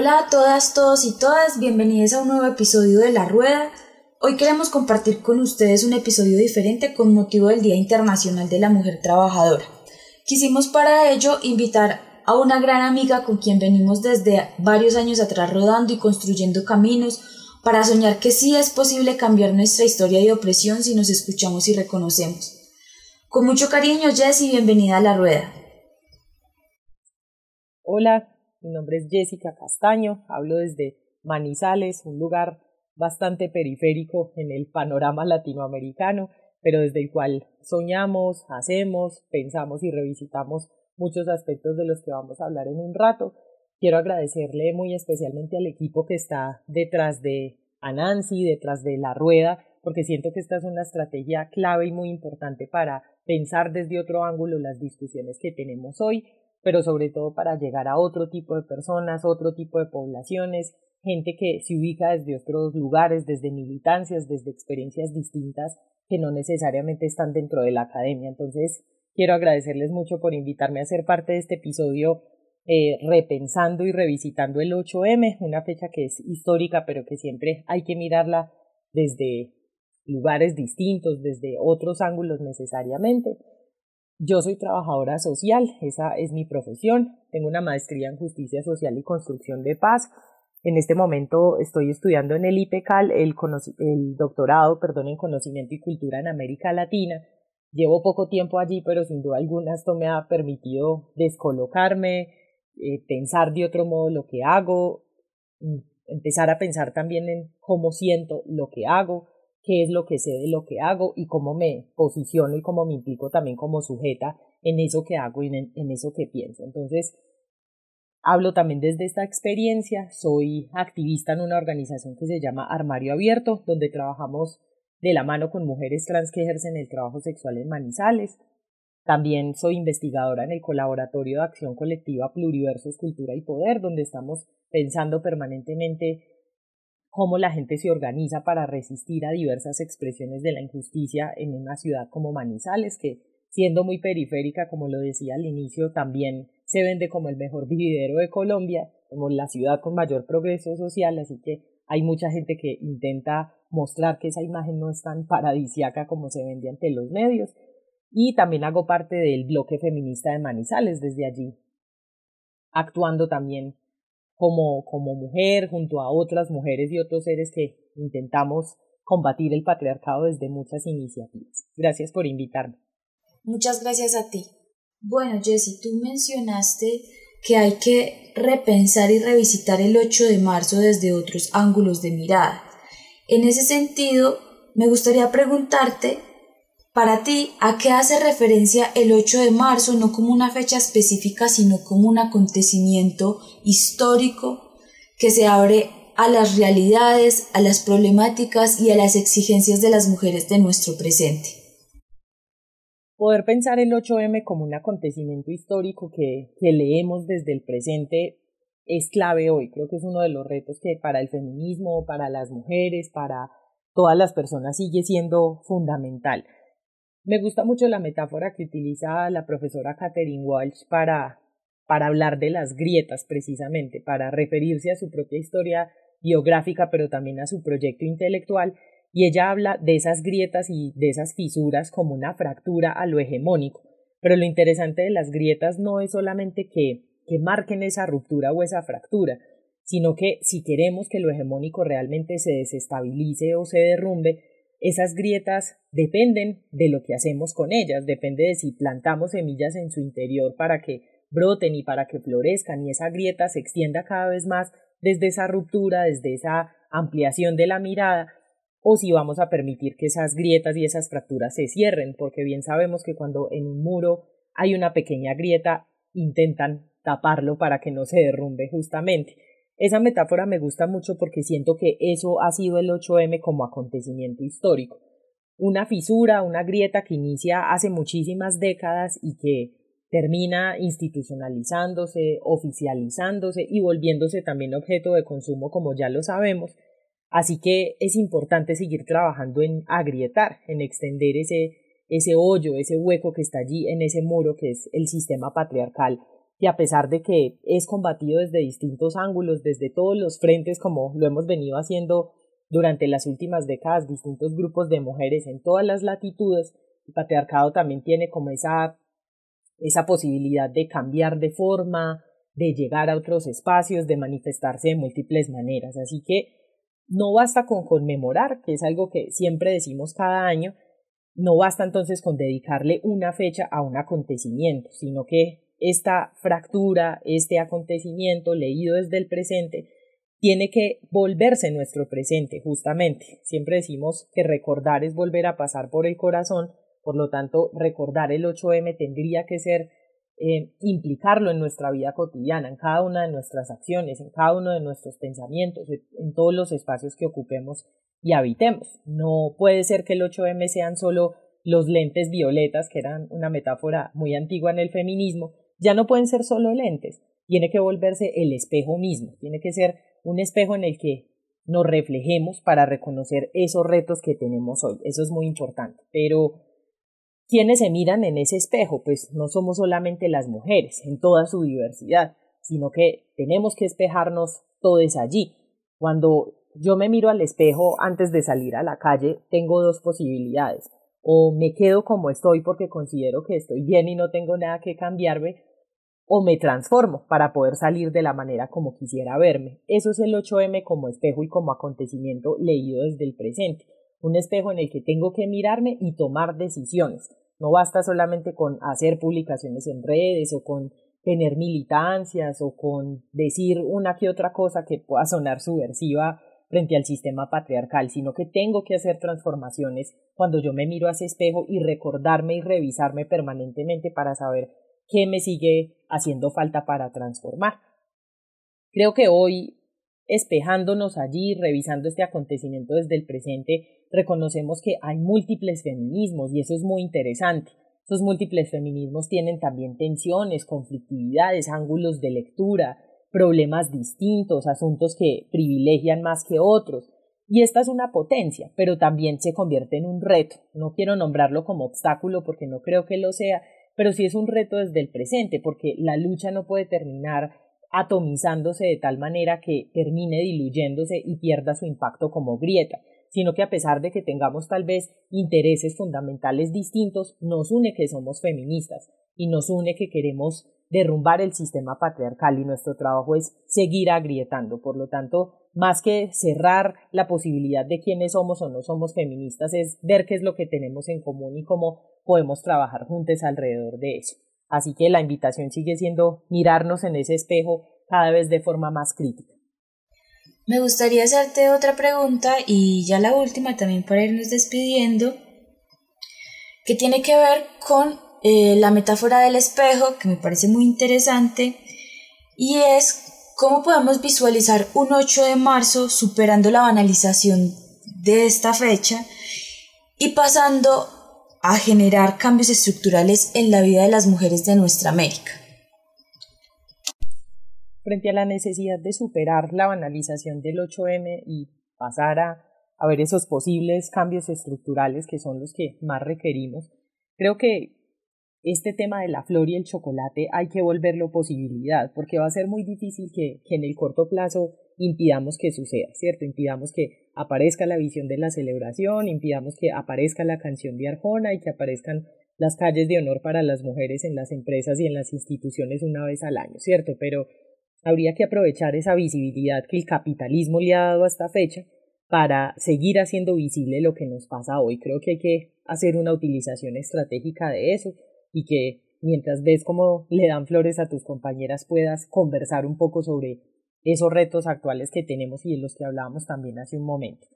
Hola a todas, todos y todas, bienvenidos a un nuevo episodio de La Rueda. Hoy queremos compartir con ustedes un episodio diferente con motivo del Día Internacional de la Mujer Trabajadora. Quisimos para ello invitar a una gran amiga con quien venimos desde varios años atrás rodando y construyendo caminos para soñar que sí es posible cambiar nuestra historia de opresión si nos escuchamos y reconocemos. Con mucho cariño, Jessie, bienvenida a La Rueda. Hola, mi nombre es Jessica Castaño, hablo desde Manizales, un lugar bastante periférico en el panorama latinoamericano, pero desde el cual soñamos, hacemos, pensamos y revisitamos muchos aspectos de los que vamos a hablar en un rato. Quiero agradecerle muy especialmente al equipo que está detrás de Anansi, detrás de la rueda, porque siento que esta es una estrategia clave y muy importante para pensar desde otro ángulo las discusiones que tenemos hoy pero sobre todo para llegar a otro tipo de personas, otro tipo de poblaciones, gente que se ubica desde otros lugares, desde militancias, desde experiencias distintas que no necesariamente están dentro de la academia. Entonces, quiero agradecerles mucho por invitarme a ser parte de este episodio eh, repensando y revisitando el 8M, una fecha que es histórica, pero que siempre hay que mirarla desde lugares distintos, desde otros ángulos necesariamente. Yo soy trabajadora social, esa es mi profesión, tengo una maestría en justicia social y construcción de paz. En este momento estoy estudiando en el IPECAL el, doctorado perdón, en conocimiento y cultura en América Latina. Llevo poco tiempo allí, pero sin duda alguna esto me ha permitido descolocarme, eh, pensar de otro modo lo que hago, mm, empezar a pensar también en cómo siento lo que hago, qué es lo que sé de lo que hago y cómo me posiciono y cómo me implico también como sujeta en eso que hago y en, eso que pienso. Entonces, hablo también desde esta experiencia, soy activista en una organización que se llama Armario Abierto, donde trabajamos de la mano con mujeres trans que ejercen el trabajo sexual en Manizales. También soy investigadora en el Colaboratorio de Acción Colectiva Pluriversos, Cultura y Poder, donde estamos pensando permanentemente cómo la gente se organiza para resistir a diversas expresiones de la injusticia en una ciudad como Manizales, que siendo muy periférica, como lo decía al inicio, también se vende como el mejor vividero de Colombia, como la ciudad con mayor progreso social, así que hay mucha gente que intenta mostrar que esa imagen no es tan paradisiaca como se vende ante los medios. Y también hago parte del bloque feminista de Manizales desde allí, actuando también como, como mujer, junto a otras mujeres y otros seres que intentamos combatir el patriarcado desde muchas iniciativas. Gracias por invitarme. Muchas gracias a ti. Bueno, Jessie, tú mencionaste que hay que repensar y revisitar el 8 de marzo desde otros ángulos de mirada. En ese sentido, me gustaría preguntarte para ti, ¿a qué hace referencia el 8 de marzo no como una fecha específica, sino como un acontecimiento histórico que se abre a las realidades, a las problemáticas y a las exigencias de las mujeres de nuestro presente? Poder pensar el 8M como un acontecimiento histórico que, que leemos desde el presente es clave hoy. Creo que es uno de los retos que para el feminismo, para las mujeres, para todas las personas sigue siendo fundamental Me gusta mucho la metáfora que utiliza la profesora Catherine Walsh para, para hablar de las grietas precisamente, para referirse a su propia historia biográfica, pero también a su proyecto intelectual, y ella habla de esas grietas y de esas fisuras como una fractura a lo hegemónico. Pero lo interesante de las grietas no es solamente que, que marquen esa ruptura o esa fractura, sino que si queremos que lo hegemónico realmente se desestabilice o se derrumbe, esas grietas dependen de lo que hacemos con ellas, depende de si plantamos semillas en su interior para que broten y para que florezcan y esa grieta se extienda cada vez más desde esa ruptura, desde esa ampliación de la mirada, o si vamos a permitir que esas grietas y esas fracturas se cierren, porque bien sabemos que cuando en un muro hay una pequeña grieta, intentan taparlo para que no se derrumbe justamente. Esa metáfora me gusta mucho porque siento que eso ha sido el 8M como acontecimiento histórico. Una fisura, una grieta que inicia hace muchísimas décadas y que termina institucionalizándose, oficializándose y volviéndose también objeto de consumo como ya lo sabemos, Así que es importante seguir trabajando en agrietar, en extender ese, ese hoyo, ese hueco que está allí en ese muro que es el sistema patriarcal, que a pesar de que es combatido desde distintos ángulos, desde todos los frentes, como lo hemos venido haciendo durante las últimas décadas, distintos grupos de mujeres en todas las latitudes, el patriarcado también tiene como esa, esa posibilidad de cambiar de forma, de llegar a otros espacios, de manifestarse de múltiples maneras. Así que no basta con conmemorar, que es algo que siempre decimos cada año, no basta entonces con dedicarle una fecha a un acontecimiento, sino que esta fractura, este acontecimiento leído desde el presente, tiene que volverse nuestro presente, justamente. Siempre decimos que recordar es volver a pasar por el corazón, por lo tanto, recordar el 8M tendría que ser eh, implicarlo en nuestra vida cotidiana, en cada una de nuestras acciones, en cada uno de nuestros pensamientos, en todos los espacios que ocupemos y habitemos. No puede ser que el 8M sean solo los lentes violetas, que eran una metáfora muy antigua en el feminismo, ya no pueden ser solo lentes, tiene que volverse el espejo mismo, tiene que ser un espejo en el que nos reflejemos para reconocer esos retos que tenemos hoy. Eso es muy importante. Pero ¿Quiénes se miran en ese espejo? Pues no somos solamente las mujeres, en toda su diversidad, sino que tenemos que espejarnos todos allí. Cuando yo me miro al espejo antes de salir a la calle, tengo dos posibilidades. O me quedo como estoy porque considero que estoy bien y no tengo nada que cambiarme, o me transformo para poder salir de la manera como quisiera verme. Eso es el 8M como espejo y como acontecimiento leído desde el presente un espejo en el que tengo que mirarme y tomar decisiones. No basta solamente con hacer publicaciones en redes o con tener militancias o con decir una que otra cosa que pueda sonar subversiva frente al sistema patriarcal, sino que tengo que hacer transformaciones cuando yo me miro a ese espejo y recordarme y revisarme permanentemente para saber qué me sigue haciendo falta para transformar. Creo que hoy espejándonos allí, revisando este acontecimiento desde el presente, reconocemos que hay múltiples feminismos y eso es muy interesante. Esos múltiples feminismos tienen también tensiones, conflictividades, ángulos de lectura, problemas distintos, asuntos que privilegian más que otros. Y esta es una potencia, pero también se convierte en un reto. No quiero nombrarlo como obstáculo porque no creo que lo sea, pero sí es un reto desde el presente, porque la lucha no puede terminar atomizándose de tal manera que termine diluyéndose y pierda su impacto como grieta, sino que a pesar de que tengamos tal vez intereses fundamentales distintos, nos une que somos feministas y nos une que queremos derrumbar el sistema patriarcal y nuestro trabajo es seguir agrietando. Por lo tanto, más que cerrar la posibilidad de quiénes somos o no somos feministas, es ver qué es lo que tenemos en común y cómo podemos trabajar juntos alrededor de eso. Así que la invitación sigue siendo mirarnos en ese espejo cada vez de forma más crítica. Me gustaría hacerte otra pregunta y ya la última también para irnos despidiendo, que tiene que ver con eh, la metáfora del espejo, que me parece muy interesante, y es cómo podemos visualizar un 8 de marzo superando la banalización de esta fecha y pasando a generar cambios estructurales en la vida de las mujeres de nuestra América. Frente a la necesidad de superar la banalización del 8M y pasar a, ver esos posibles cambios estructurales que son los que más requerimos, Creo que este tema de la flor y el chocolate hay que volverlo posibilidad, porque va a ser muy difícil que, que en el corto plazo impidamos que suceda, ¿cierto? Impidamos que aparezca la visión de la celebración, impidamos que aparezca la canción de Arjona y que aparezcan las calles de honor para las mujeres en las empresas y en las instituciones una vez al año, ¿cierto? Pero habría que aprovechar esa visibilidad que el capitalismo le ha dado a esta fecha para seguir haciendo visible lo que nos pasa hoy. Creo que hay que hacer una utilización estratégica de eso y que mientras ves cómo le dan flores a tus compañeras puedas conversar un poco sobre esos retos actuales que tenemos y de los que hablábamos también hace un momento.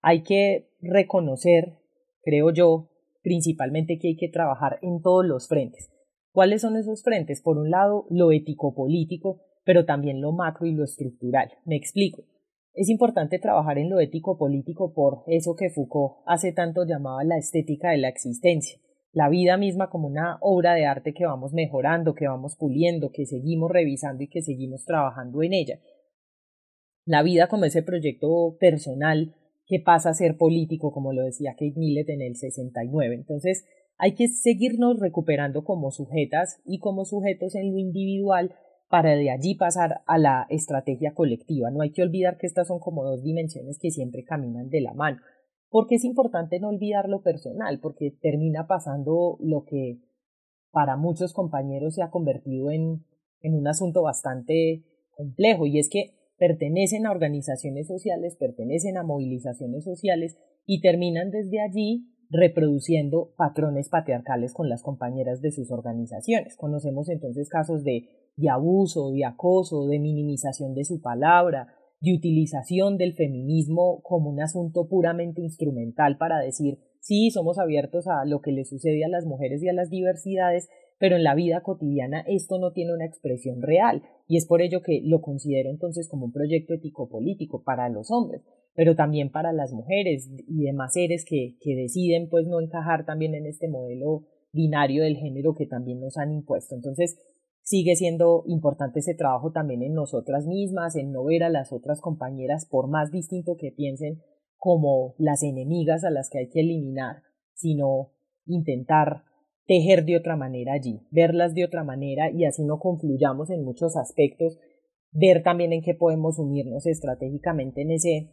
Hay que reconocer, creo yo, principalmente que hay que trabajar en todos los frentes. ¿Cuáles son esos frentes? Por un lado, lo ético-político, pero también lo macro y lo estructural. Me explico. Es importante trabajar en lo ético-político por eso que Foucault hace tanto llamaba la estética de la existencia, la vida misma como una obra de arte que vamos mejorando, que vamos puliendo, que seguimos revisando y que seguimos trabajando en ella. La vida como ese proyecto personal que pasa a ser político, como lo decía Kate Millett en el 69. Entonces, hay que seguirnos recuperando como sujetas y como sujetos en lo individual para de allí pasar a la estrategia colectiva. No hay que olvidar que estas son como dos dimensiones que siempre caminan de la mano. Porque es importante no olvidar lo personal, porque termina pasando lo que para muchos compañeros se ha convertido en, en un asunto bastante complejo, y es que pertenecen a organizaciones sociales, pertenecen a movilizaciones sociales y terminan desde allí reproduciendo patrones patriarcales con las compañeras de sus organizaciones. Conocemos entonces casos de, de abuso, de acoso, de minimización de su palabra, de utilización del feminismo como un asunto puramente instrumental para decir sí, somos abiertos a lo que le sucede a las mujeres y a las diversidades, pero en la vida cotidiana esto no tiene una expresión real y es por ello que lo considero entonces como un proyecto ético-político para los hombres, pero también para las mujeres y demás seres que, que deciden pues no encajar también en este modelo binario del género que también nos han impuesto. Entonces, sigue siendo importante ese trabajo también en nosotras mismas, en no ver a las otras compañeras, por más distinto que piensen, como las enemigas a las que hay que eliminar, sino intentar tejer de otra manera allí, verlas de otra manera y así no confluyamos en muchos aspectos, ver también en qué podemos unirnos estratégicamente en ese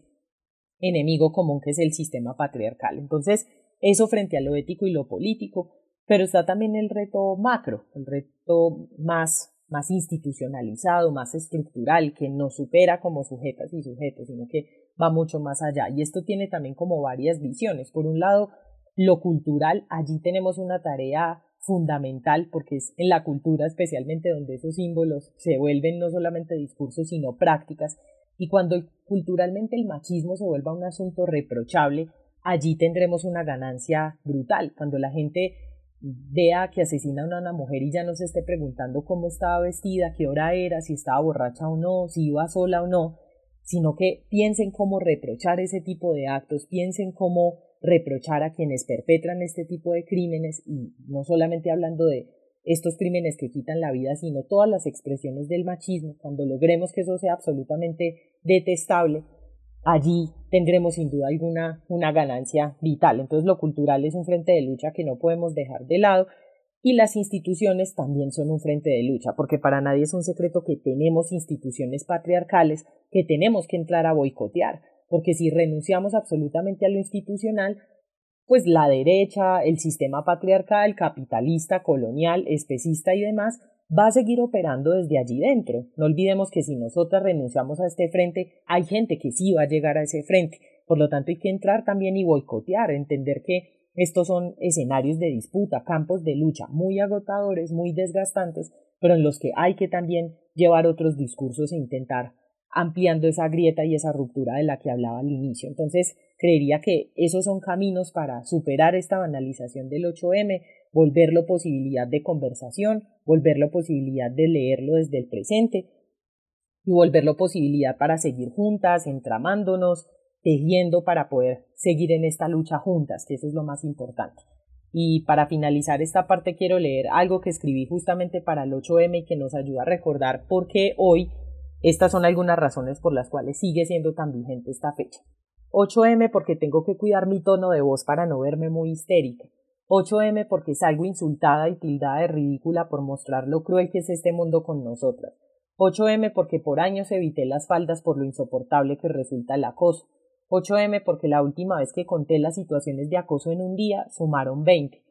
enemigo común que es el sistema patriarcal. Entonces, eso frente a lo ético y lo político, pero está también el reto macro, el reto más, más institucionalizado, más estructural, que no supera como sujetas y sujetos, sino que va mucho más allá. Y esto tiene también como varias visiones. Por un lado, lo cultural, allí tenemos una tarea fundamental porque es en la cultura especialmente donde esos símbolos se vuelven no solamente discursos sino prácticas y cuando culturalmente el machismo se vuelva un asunto reprochable, allí tendremos una ganancia brutal. Cuando la gente vea que asesinan a una mujer y ya no se esté preguntando cómo estaba vestida, qué hora era, si estaba borracha o no, si iba sola o no, sino que piensen cómo reprochar ese tipo de actos, piensen cómo reprochar a quienes perpetran este tipo de crímenes y no solamente hablando de estos crímenes que quitan la vida, sino todas las expresiones del machismo, cuando logremos que eso sea absolutamente detestable, allí tendremos sin duda alguna una ganancia vital. Entonces lo cultural es un frente de lucha que no podemos dejar de lado y las instituciones también son un frente de lucha, porque para nadie es un secreto que tenemos instituciones patriarcales que tenemos que entrar a boicotear porque si renunciamos absolutamente a lo institucional, pues la derecha, el sistema patriarcal, capitalista, colonial, especista y demás, va a seguir operando desde allí dentro. No olvidemos que si nosotras renunciamos a este frente, hay gente que sí va a llegar a ese frente. Por lo tanto, hay que entrar también y boicotear, entender que estos son escenarios de disputa, campos de lucha muy agotadores, muy desgastantes, pero en los que hay que también llevar otros discursos e intentar ampliando esa grieta y esa ruptura de la que hablaba al inicio. Entonces, creería que esos son caminos para superar esta banalización del 8M, volverlo posibilidad de conversación, volverlo posibilidad de leerlo desde el presente y volverlo posibilidad para seguir juntas, entramándonos, tejiendo para poder seguir en esta lucha juntas, que eso es lo más importante. Y para finalizar esta parte quiero leer algo que escribí justamente para el 8M y que nos ayuda a recordar por qué hoy estas son algunas razones por las cuales sigue siendo tan vigente esta fecha. 8M porque tengo que cuidar mi tono de voz para no verme muy histérica. 8M porque salgo insultada y tildada de ridícula por mostrar lo cruel que es este mundo con nosotras. 8M porque por años evité las faldas por lo insoportable que resulta el acoso. 8M porque la última vez que conté las situaciones de acoso en un día sumaron 20.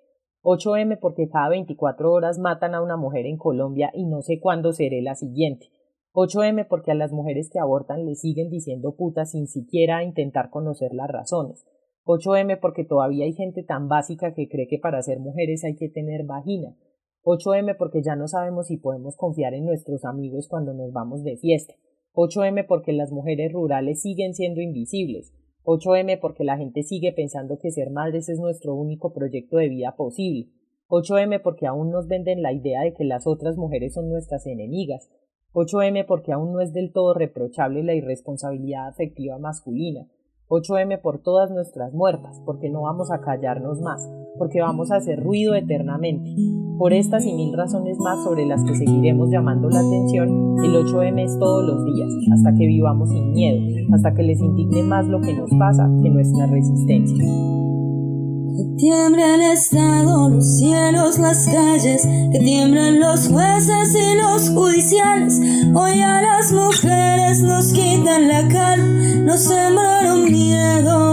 8M porque cada 24 horas matan a una mujer en Colombia y no sé cuándo seré la siguiente. 8M porque a las mujeres que abortan le siguen diciendo putas sin siquiera intentar conocer las razones. 8M porque todavía hay gente tan básica que cree que para ser mujeres hay que tener vagina. 8M porque ya no sabemos si podemos confiar en nuestros amigos cuando nos vamos de fiesta. 8M porque las mujeres rurales siguen siendo invisibles. 8M porque la gente sigue pensando que ser madres es nuestro único proyecto de vida posible. 8M porque aún nos venden la idea de que las otras mujeres son nuestras enemigas. 8M porque aún no es del todo reprochable la irresponsabilidad afectiva masculina. 8M por todas nuestras muertas, porque no vamos a callarnos más, porque vamos a hacer ruido eternamente. Por estas y mil razones más sobre las que seguiremos llamando la atención, el 8M es todos los días, hasta que vivamos sin miedo, hasta que les indigne más lo que nos pasa que nuestra resistencia. Que tiemblen el Estado, los cielos, las calles, que tiemblen los jueces y los judiciales. Hoy a las mujeres nos quitan la calma, nos sembraron miedo,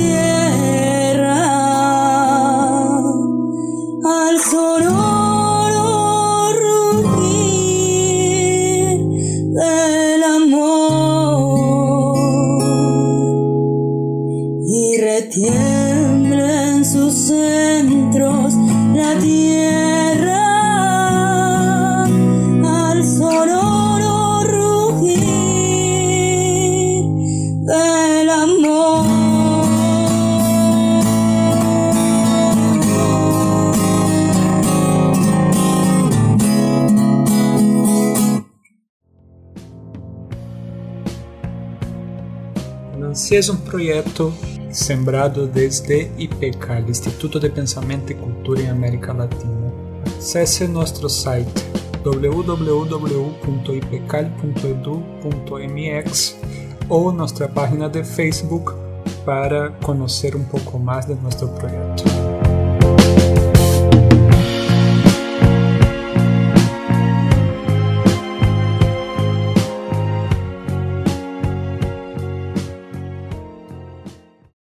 la Nancy es un proyecto sembrado desde IPECAL, Instituto de Pensamento y Cultura en América Latina. Acesse nuestro site www.ipecal.edu.mx o nuestra página de Facebook para conocer un poco más de nuestro proyecto.